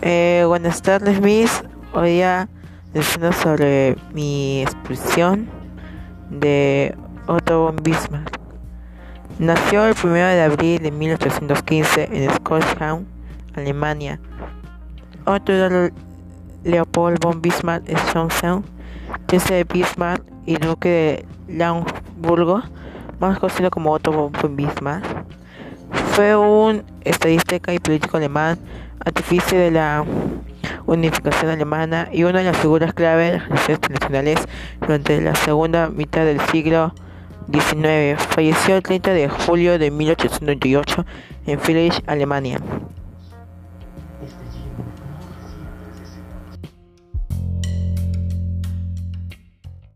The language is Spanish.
Eh, buenas tardes, Miss. Hoy día hablo sobre mi exposición de Otto von Bismarck. Nació el 1 de abril de 1815 en Scottsdale, Alemania. Otto Leopold von Bismarck Schonsen, Jesse de Bismarck y duque de Lauenburgo, más conocido como Otto von Bismarck. Fue un estadística y político alemán, artífice de la unificación alemana y una de las figuras clave de las relaciones internacionales durante la segunda mitad del siglo XIX. Falleció el 30 de julio de 1898 en Friedrich, Alemania.